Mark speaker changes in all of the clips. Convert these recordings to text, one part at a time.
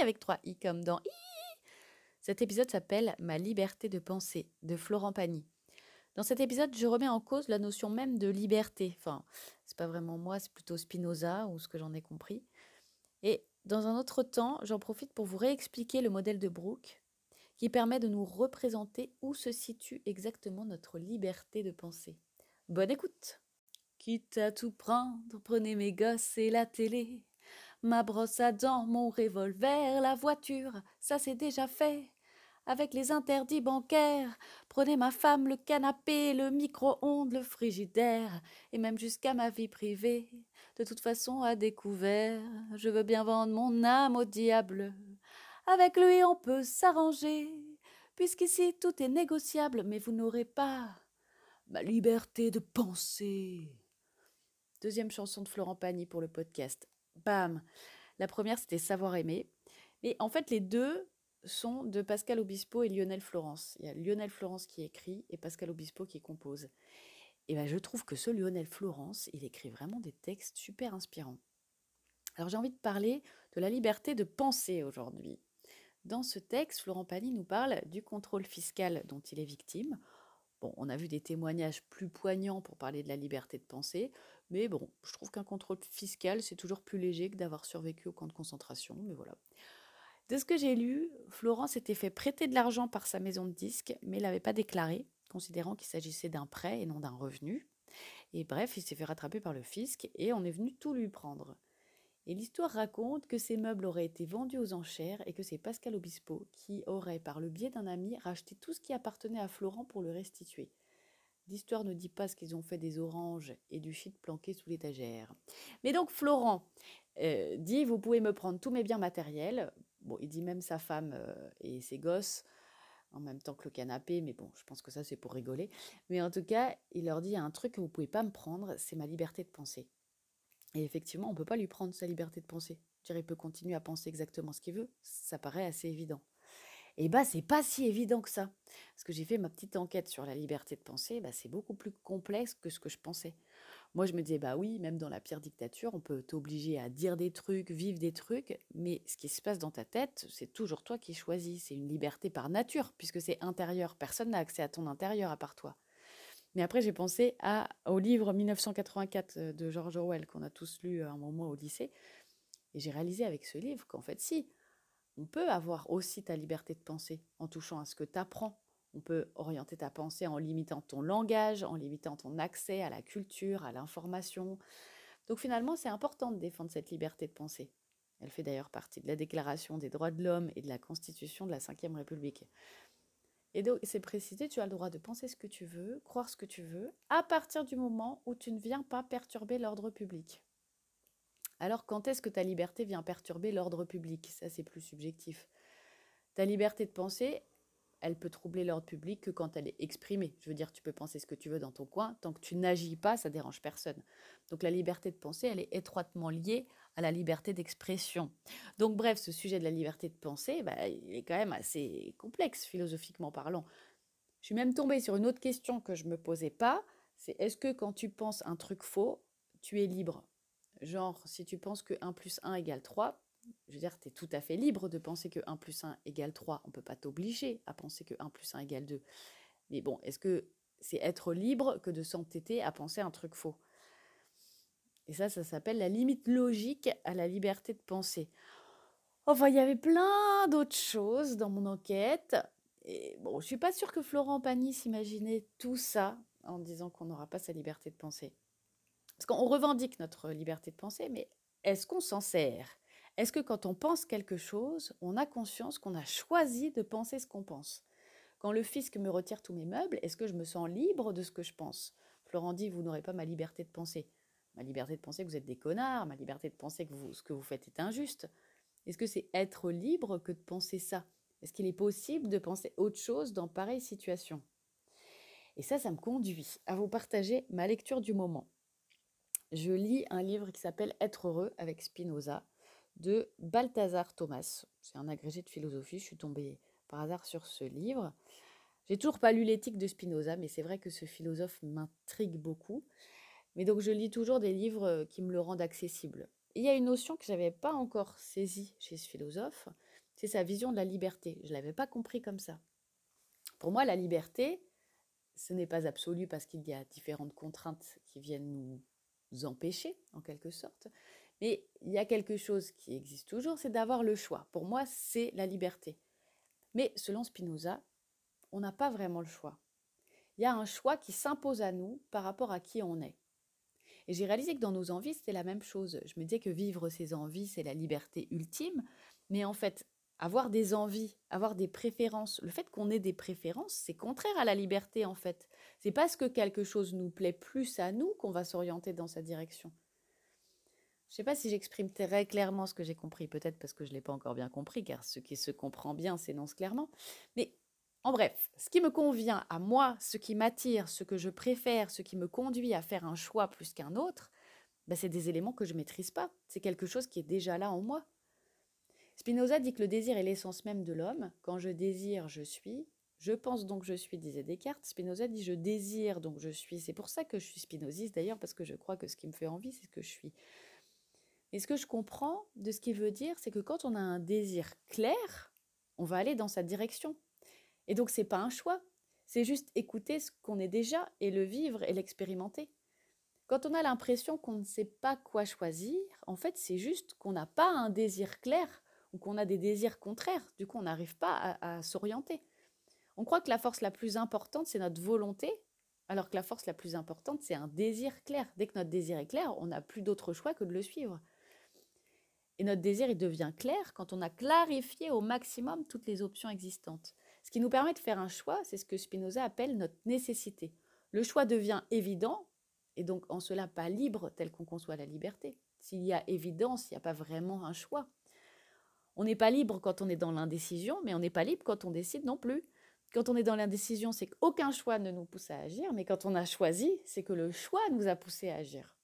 Speaker 1: avec 3 i comme dans i. Cet épisode s'appelle Ma liberté de penser de Florent Pagny. Dans cet épisode, je remets en cause la notion même de liberté. Enfin, c'est pas vraiment moi, c'est plutôt Spinoza ou ce que j'en ai compris. Et dans un autre temps, j'en profite pour vous réexpliquer le modèle de Brooke qui permet de nous représenter où se situe exactement notre liberté de penser. Bonne écoute. Quitte à tout prendre, prenez mes gosses et la télé. Ma brosse à dents, mon revolver, la voiture, ça c'est déjà fait avec les interdits bancaires. Prenez ma femme, le canapé, le micro-ondes, le frigidaire, et même jusqu'à ma vie privée. De toute façon, à découvert, je veux bien vendre mon âme au diable. Avec lui, on peut s'arranger, puisqu'ici tout est négociable, mais vous n'aurez pas ma liberté de penser. Deuxième chanson de Florent Pagny pour le podcast. Bam La première, c'était Savoir aimer. Mais en fait, les deux, sont de Pascal Obispo et Lionel Florence. Il y a Lionel Florence qui écrit et Pascal Obispo qui compose. Et ben je trouve que ce Lionel Florence, il écrit vraiment des textes super inspirants. Alors j'ai envie de parler de la liberté de penser aujourd'hui. Dans ce texte, Florent Pagny nous parle du contrôle fiscal dont il est victime. Bon, on a vu des témoignages plus poignants pour parler de la liberté de penser, mais bon, je trouve qu'un contrôle fiscal, c'est toujours plus léger que d'avoir survécu au camp de concentration, mais voilà. De ce que j'ai lu, Florent s'était fait prêter de l'argent par sa maison de disques, mais l'avait pas déclaré, considérant qu'il s'agissait d'un prêt et non d'un revenu. Et bref, il s'est fait rattraper par le fisc et on est venu tout lui prendre. Et l'histoire raconte que ces meubles auraient été vendus aux enchères et que c'est Pascal Obispo qui aurait, par le biais d'un ami, racheté tout ce qui appartenait à Florent pour le restituer. L'histoire ne dit pas ce qu'ils ont fait des oranges et du shit planqué sous l'étagère. Mais donc Florent euh, dit, vous pouvez me prendre tous mes biens matériels, Bon, il dit même sa femme euh, et ses gosses en même temps que le canapé, mais bon, je pense que ça c'est pour rigoler. Mais en tout cas, il leur dit il y a un truc que vous pouvez pas me prendre, c'est ma liberté de penser. Et effectivement, on ne peut pas lui prendre sa liberté de penser. Je il peut continuer à penser exactement ce qu'il veut, ça paraît assez évident. Et bah, c'est pas si évident que ça. Parce que j'ai fait ma petite enquête sur la liberté de penser, bah, c'est beaucoup plus complexe que ce que je pensais. Moi, je me disais, bah oui, même dans la pire dictature, on peut t'obliger à dire des trucs, vivre des trucs, mais ce qui se passe dans ta tête, c'est toujours toi qui choisis. C'est une liberté par nature, puisque c'est intérieur. Personne n'a accès à ton intérieur à part toi. Mais après, j'ai pensé au livre 1984 euh, de George Orwell, qu'on a tous lu à un moment au lycée. Et j'ai réalisé avec ce livre qu'en fait, si, on peut avoir aussi ta liberté de penser en touchant à ce que tu apprends, on peut orienter ta pensée en limitant ton langage, en limitant ton accès à la culture, à l'information. Donc finalement, c'est important de défendre cette liberté de pensée. Elle fait d'ailleurs partie de la Déclaration des droits de l'homme et de la Constitution de la Ve République. Et donc, c'est précisé, tu as le droit de penser ce que tu veux, croire ce que tu veux, à partir du moment où tu ne viens pas perturber l'ordre public. Alors, quand est-ce que ta liberté vient perturber l'ordre public? Ça, c'est plus subjectif. Ta liberté de penser, elle peut troubler l'ordre public que quand elle est exprimée. Je veux dire, tu peux penser ce que tu veux dans ton coin, tant que tu n'agis pas, ça dérange personne. Donc la liberté de penser, elle est étroitement liée à la liberté d'expression. Donc bref, ce sujet de la liberté de penser, bah, il est quand même assez complexe philosophiquement parlant. Je suis même tombée sur une autre question que je ne me posais pas, c'est est-ce que quand tu penses un truc faux, tu es libre? Genre, si tu penses que 1 plus 1 égale 3, je veux dire, tu es tout à fait libre de penser que 1 plus 1 égale 3. On ne peut pas t'obliger à penser que 1 plus 1 égale 2. Mais bon, est-ce que c'est être libre que de s'entêter à penser un truc faux? Et ça, ça s'appelle la limite logique à la liberté de penser. Enfin, il y avait plein d'autres choses dans mon enquête. Et bon, je suis pas sûre que Florent Pagny s'imaginait tout ça en disant qu'on n'aura pas sa liberté de penser. Parce qu'on revendique notre liberté de penser, mais est-ce qu'on s'en sert? Est-ce que quand on pense quelque chose, on a conscience qu'on a choisi de penser ce qu'on pense? Quand le fisc me retire tous mes meubles, est-ce que je me sens libre de ce que je pense? Florent dit, vous n'aurez pas ma liberté de penser. Ma liberté de penser que vous êtes des connards, ma liberté de penser que ce que vous faites est injuste. Est-ce que c'est être libre que de penser ça? Est-ce qu'il est possible de penser autre chose dans pareille situation? Et ça, ça me conduit à vous partager ma lecture du moment. Je lis un livre qui s'appelle Être heureux avec Spinoza de Balthazar Thomas. C'est un agrégé de philosophie, je suis tombée par hasard sur ce livre. J'ai toujours pas lu l'éthique de Spinoza, mais c'est vrai que ce philosophe m'intrigue beaucoup. Mais donc je lis toujours des livres euh, qui me le rendent accessible. il y a une notion que je n'avais pas encore saisie chez ce philosophe, c'est sa vision de la liberté. Je ne l'avais pas compris comme ça. Pour moi, la liberté, ce n'est pas absolu parce qu'il y a différentes contraintes qui viennent nous empêcher, en quelque sorte. Mais il y a quelque chose qui existe toujours, c'est d'avoir le choix. Pour moi, c'est la liberté. Mais selon Spinoza, on n'a pas vraiment le choix. Il y a un choix qui s'impose à nous par rapport à qui on est. Et j'ai réalisé que dans nos envies, c'était la même chose. Je me disais que vivre ses envies, c'est la liberté ultime. Mais en fait, avoir des envies, avoir des préférences, le fait qu'on ait des préférences, c'est contraire à la liberté en fait. C'est parce que quelque chose nous plaît plus à nous qu'on va s'orienter dans sa direction. Je ne sais pas si j'exprime très clairement ce que j'ai compris, peut-être parce que je ne l'ai pas encore bien compris, car ce qui se comprend bien s'énonce clairement. Mais en bref, ce qui me convient à moi, ce qui m'attire, ce que je préfère, ce qui me conduit à faire un choix plus qu'un autre, bah, c'est des éléments que je maîtrise pas. C'est quelque chose qui est déjà là en moi. Spinoza dit que le désir est l'essence même de l'homme. Quand je désire, je suis. Je pense donc je suis, disait Descartes. Spinoza dit je désire donc je suis. C'est pour ça que je suis spinoziste d'ailleurs, parce que je crois que ce qui me fait envie, c'est ce que je suis. Et ce que je comprends de ce qu'il veut dire, c'est que quand on a un désir clair, on va aller dans sa direction. Et donc, c'est pas un choix. C'est juste écouter ce qu'on est déjà et le vivre et l'expérimenter. Quand on a l'impression qu'on ne sait pas quoi choisir, en fait, c'est juste qu'on n'a pas un désir clair ou qu'on a des désirs contraires. Du coup, on n'arrive pas à, à s'orienter. On croit que la force la plus importante, c'est notre volonté, alors que la force la plus importante, c'est un désir clair. Dès que notre désir est clair, on n'a plus d'autre choix que de le suivre. Et notre désir, il devient clair quand on a clarifié au maximum toutes les options existantes. Ce qui nous permet de faire un choix, c'est ce que Spinoza appelle notre nécessité. Le choix devient évident, et donc en cela pas libre tel qu'on conçoit la liberté. S'il y a évidence, il n'y a pas vraiment un choix. On n'est pas libre quand on est dans l'indécision, mais on n'est pas libre quand on décide non plus. Quand on est dans l'indécision, c'est qu'aucun choix ne nous pousse à agir, mais quand on a choisi, c'est que le choix nous a poussé à agir.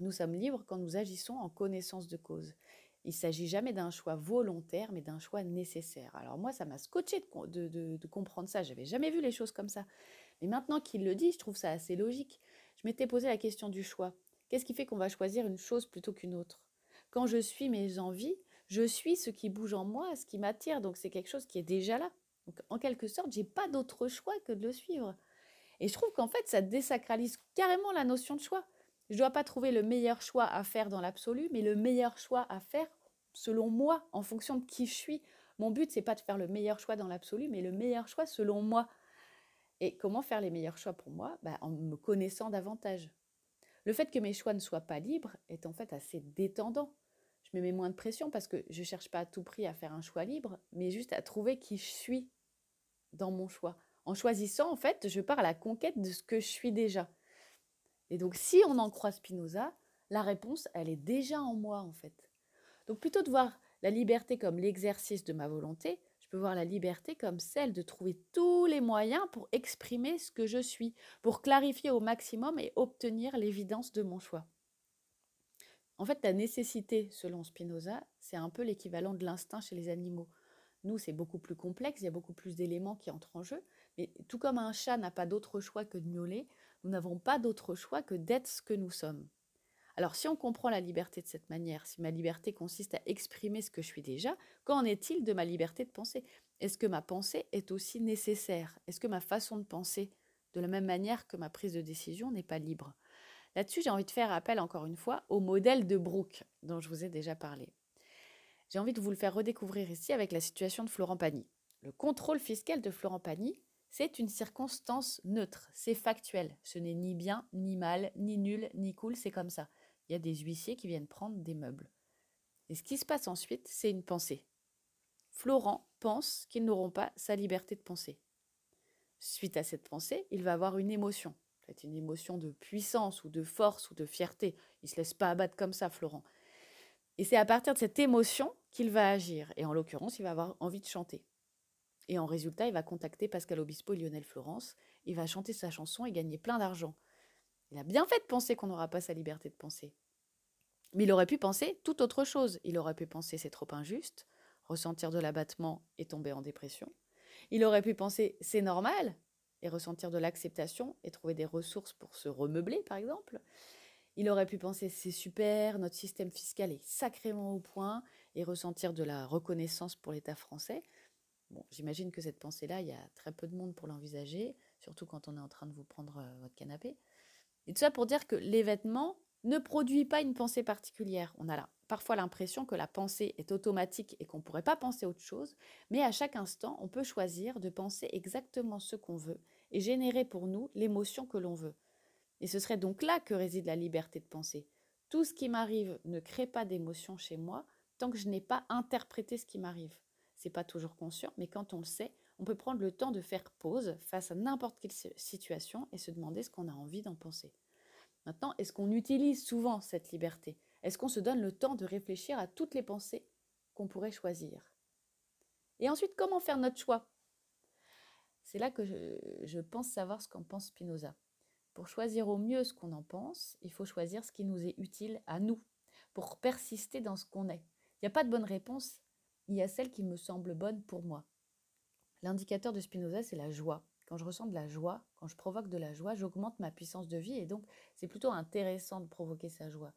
Speaker 1: Nous sommes libres quand nous agissons en connaissance de cause. Il s'agit jamais d'un choix volontaire, mais d'un choix nécessaire. Alors moi, ça m'a scotché de, comprendre ça. J'avais jamais vu les choses comme ça. Mais maintenant qu'il le dit, je trouve ça assez logique. Je m'étais posé la question du choix. Qu'est-ce qui fait qu'on va choisir une chose plutôt qu'une autre? Quand je suis mes envies, je suis ce qui bouge en moi, ce qui m'attire. Donc c'est quelque chose qui est déjà là. Donc en quelque sorte, j'ai pas d'autre choix que de le suivre. Et je trouve qu'en fait, ça désacralise carrément la notion de choix. Je ne dois pas trouver le meilleur choix à faire dans l'absolu, mais le meilleur choix à faire selon moi, en fonction de qui je suis. Mon but, c'est pas de faire le meilleur choix dans l'absolu, mais le meilleur choix selon moi. Et comment faire les meilleurs choix pour moi? Bah, En me connaissant davantage. Le fait que mes choix ne soient pas libres est en fait assez détendant. Je me mets moins de pression parce que je ne cherche pas à tout prix à faire un choix libre, mais juste à trouver qui je suis dans mon choix. En choisissant, en fait, je pars à la conquête de ce que je suis déjà. Et donc, si on en croit Spinoza, la réponse, elle est déjà en moi, en fait. Donc, plutôt de voir la liberté comme l'exercice de ma volonté, je peux voir la liberté comme celle de trouver tous les moyens pour exprimer ce que je suis, pour clarifier au maximum et obtenir l'évidence de mon choix. En fait, la nécessité, selon Spinoza, c'est un peu l'équivalent de l'instinct chez les animaux. Nous, c'est beaucoup plus complexe, il y a beaucoup plus d'éléments qui entrent en jeu, mais tout comme un chat n'a pas d'autre choix que de miauler, nous n'avons pas d'autre choix que d'être ce que nous sommes. Alors si on comprend la liberté de cette manière, si ma liberté consiste à exprimer ce que je suis déjà, qu'en est-il de ma liberté de penser? Est-ce que ma pensée est aussi nécessaire? Est-ce que ma façon de penser, de la même manière que ma prise de décision, n'est pas libre Là-dessus, j'ai envie de faire appel encore une fois au modèle de Brooke dont je vous ai déjà parlé. J'ai envie de vous le faire redécouvrir ici avec la situation de Florent Pagny. Le contrôle fiscal de Florent Pagny c'est une circonstance neutre, c'est factuel. Ce n'est ni bien, ni mal, ni nul, ni cool, c'est comme ça. Il y a des huissiers qui viennent prendre des meubles. Et ce qui se passe ensuite, c'est une pensée. Florent pense qu'ils n'auront pas sa liberté de penser. Suite à cette pensée, il va avoir une émotion. peut une émotion de puissance ou de force ou de fierté. Il ne se laisse pas abattre comme ça, Florent. Et c'est à partir de cette émotion qu'il va agir. Et en l'occurrence, il va avoir envie de chanter. Et en résultat, il va contacter Pascal Obispo et Lionel Florence. Il va chanter sa chanson et gagner plein d'argent. Il a bien fait de penser qu'on n'aura pas sa liberté de penser. Mais il aurait pu penser tout autre chose. Il aurait pu penser c'est trop injuste, ressentir de l'abattement et tomber en dépression. Il aurait pu penser c'est normal et ressentir de l'acceptation et trouver des ressources pour se remeubler, par exemple. Il aurait pu penser c'est super, notre système fiscal est sacrément au point et ressentir de la reconnaissance pour l'État français. J'imagine que cette pensée-là, il y a très peu de monde pour l'envisager, surtout quand on est en train de vous prendre euh, votre canapé. Et tout ça pour dire que l'événement ne produit pas une pensée particulière. On a parfois l'impression que la pensée est automatique et qu'on ne pourrait pas penser autre chose, mais à chaque instant, on peut choisir de penser exactement ce qu'on veut et générer pour nous l'émotion que l'on veut. Et ce serait donc là que réside la liberté de penser. Tout ce qui m'arrive ne crée pas d'émotion chez moi tant que je n'ai pas interprété ce qui m'arrive. C'est pas toujours conscient, mais quand on le sait, on peut prendre le temps de faire pause face à n'importe quelle situation et se demander ce qu'on a envie d'en penser. Maintenant, est-ce qu'on utilise souvent cette liberté? Est-ce qu'on se donne le temps de réfléchir à toutes les pensées qu'on pourrait choisir? Et ensuite, comment faire notre choix? C'est là que je, je, pense savoir ce qu'en pense Spinoza. Pour choisir au mieux ce qu'on en pense, il faut choisir ce qui nous est utile à nous, pour persister dans ce qu'on est. Il n'y a pas de bonne réponse, il y a celle qui me semble bonne pour moi. L'indicateur de Spinoza, c'est la joie. Quand je ressens de la joie, quand je provoque de la joie, j'augmente ma puissance de vie et donc c'est plutôt intéressant de provoquer sa joie.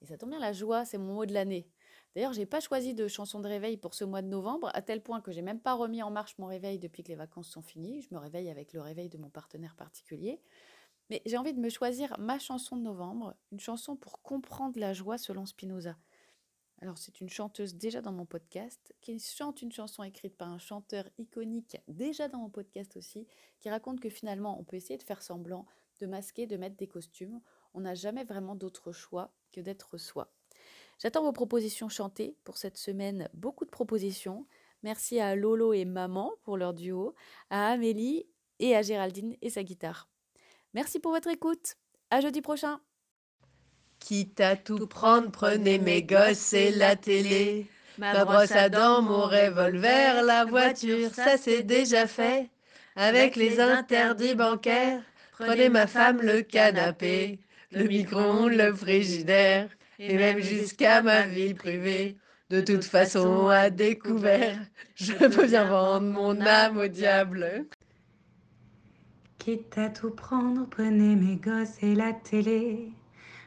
Speaker 1: Et ça tombe bien, la joie, c'est mon mot de l'année. D'ailleurs, j'ai pas choisi de chanson de réveil pour ce mois de novembre, à tel point que j'ai même pas remis en marche mon réveil depuis que les vacances sont finies. Je me réveille avec le réveil de mon partenaire particulier. Mais j'ai envie de me choisir ma chanson de novembre, une chanson pour comprendre la joie selon Spinoza. Alors c'est une chanteuse déjà dans mon podcast, qui chante une chanson écrite par un chanteur iconique déjà dans mon podcast aussi, qui raconte que finalement on peut essayer de faire semblant, de masquer, de mettre des costumes. On n'a jamais vraiment d'autre choix que d'être soi. J'attends vos propositions chantées pour cette semaine, beaucoup de propositions. Merci à Lolo et Maman pour leur duo, à Amélie et à Géraldine et sa guitare. Merci pour votre écoute. À jeudi prochain.
Speaker 2: Quitte à tout prendre, prenez mes gosses et la télé. Ma brosse à dents, mon revolver, la voiture, ça c'est déjà fait. Avec les interdits bancaires, prenez ma femme, le canapé, le micro le frigidaire, et même jusqu'à ma vie privée. De toute façon, à découvert, je peux bien vendre mon âme au diable.
Speaker 3: Quitte à tout prendre, prenez mes gosses et la télé.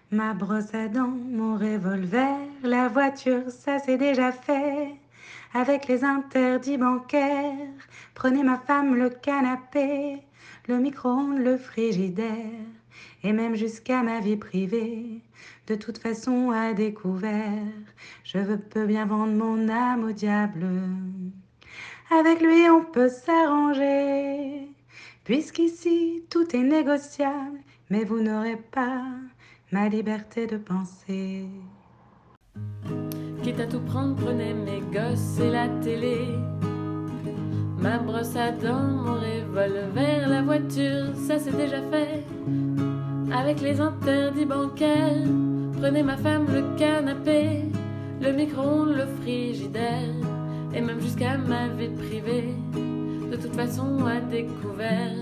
Speaker 3: Ma brosse à dents, mon revolver, la voiture, ça c'est déjà fait. Avec les interdits bancaires, prenez ma femme le canapé, le micro-ondes, le frigidaire, et même jusqu'à ma vie privée. De toute façon, à découvert, je peux bien vendre mon âme au diable. Avec lui, on peut s'arranger, puisqu'ici tout est négociable, mais vous n'aurez pas ma liberté de penser.
Speaker 4: Quitte à tout prendre, prenez mes gosses et la télé. Ma brosse à dents, mon revolver, la voiture, ça c'est déjà fait. Avec les interdits bancaires, prenez ma femme, le canapé, le micro-ondes, le frigidaire, et même jusqu'à ma vie privée. De toute façon, à découvert,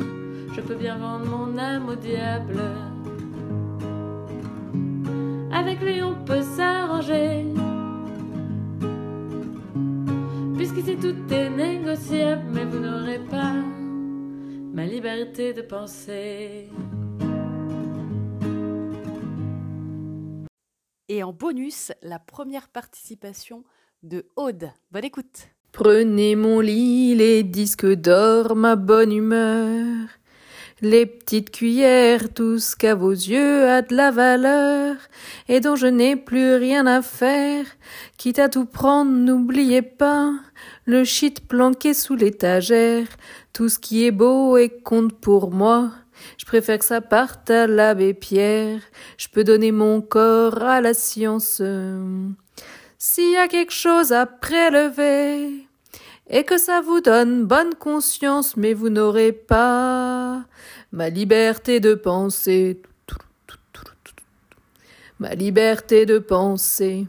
Speaker 4: je peux bien vendre mon âme au diable. Avec lui on peut s'arranger. Puisqu'ici tout est négociable, mais vous n'aurez pas ma liberté de penser.
Speaker 1: Et en bonus, la première participation de Aude. Bonne écoute.
Speaker 5: Prenez mon lit, les disques d'or, ma bonne humeur. Les petites cuillères, tout ce qu'à vos yeux a de la valeur, et dont je n'ai plus rien à faire, quitte à tout prendre, n'oubliez pas, le shit planqué sous l'étagère, tout ce qui est beau et compte pour moi, je préfère que ça parte à l'abbé Pierre, je peux donner mon corps à la science. S'il y a quelque chose à prélever, et que ça vous donne bonne conscience, mais vous n'aurez pas ma liberté de penser. Ma liberté de penser.